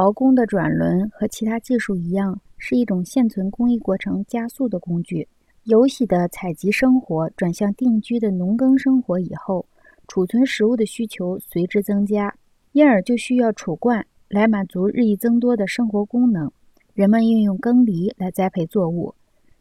陶工的转轮和其他技术一样，是一种现存工艺过程加速的工具。游喜的采集生活转向定居的农耕生活以后，储存食物的需求随之增加，因而就需要储罐来满足日益增多的生活功能。人们运用耕犁来栽培作物，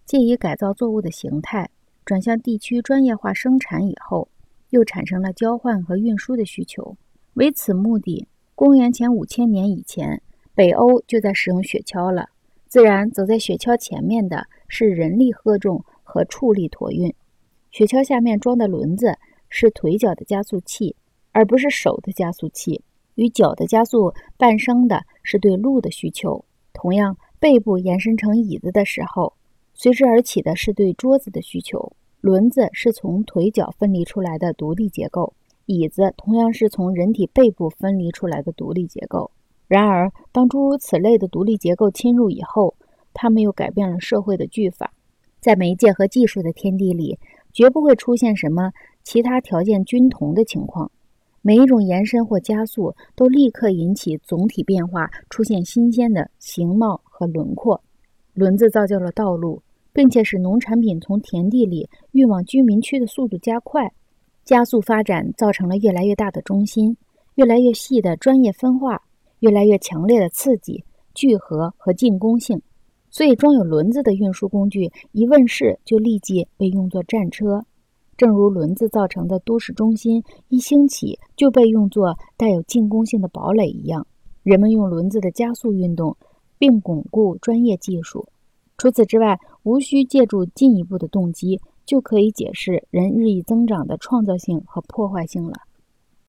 借以改造作物的形态，转向地区专业化生产以后，又产生了交换和运输的需求。为此目的，公元前五千年以前，北欧就在使用雪橇了。自然，走在雪橇前面的是人力荷重。和畜力驮运，雪橇下面装的轮子是腿脚的加速器，而不是手的加速器。与脚的加速伴生的是对路的需求。同样，背部延伸成椅子的时候，随之而起的是对桌子的需求。轮子是从腿脚分离出来的独立结构，椅子同样是从人体背部分离出来的独立结构。然而，当诸如此类的独立结构侵入以后，它们又改变了社会的句法。在媒介和技术的天地里，绝不会出现什么其他条件均同的情况。每一种延伸或加速都立刻引起总体变化，出现新鲜的形貌和轮廓。轮子造就了道路，并且使农产品从田地里运往居民区的速度加快。加速发展造成了越来越大的中心，越来越细的专业分化，越来越强烈的刺激、聚合和进攻性。所以，装有轮子的运输工具一问世，就立即被用作战车。正如轮子造成的都市中心一兴起就被用作带有进攻性的堡垒一样，人们用轮子的加速运动，并巩固专业技术。除此之外，无需借助进一步的动机，就可以解释人日益增长的创造性和破坏性了。